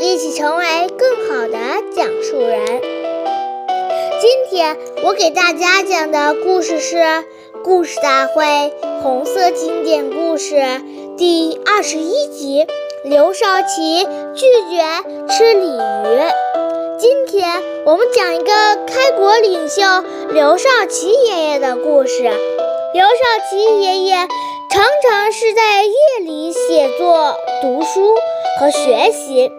一起成为更好的讲述人。今天我给大家讲的故事是《故事大会红色经典故事》第二十一集：刘少奇拒绝吃鲤鱼。今天我们讲一个开国领袖刘少奇爷爷的故事。刘少奇爷爷常常是在夜里写作、读书和学习，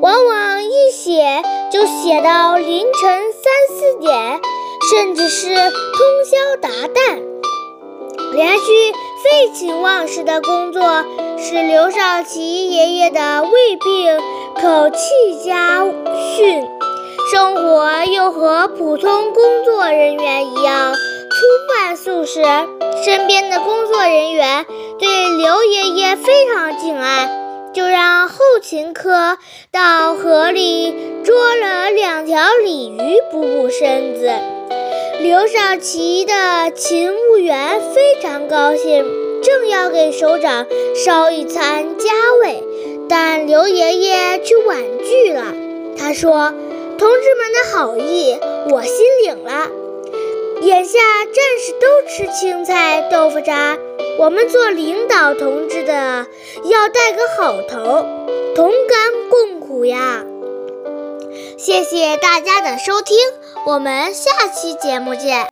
往往一写就写到凌晨三四点，甚至是通宵达旦。连续废寝忘食的工作，使刘少奇爷爷的胃病口气加训，生活又和普通工作人员一样。粗饭素食，身边的工作人员对刘爷爷非常敬，勤科到河里捉了两条鲤鱼补补身子。刘少奇的勤务员非常高兴，正要给首长烧一餐佳味，但刘爷爷却婉拒了。他说：“同志们的好意，我心领了。”眼下战士都吃青菜豆腐渣，我们做领导同志的要带个好头，同甘共苦呀！谢谢大家的收听，我们下期节目见。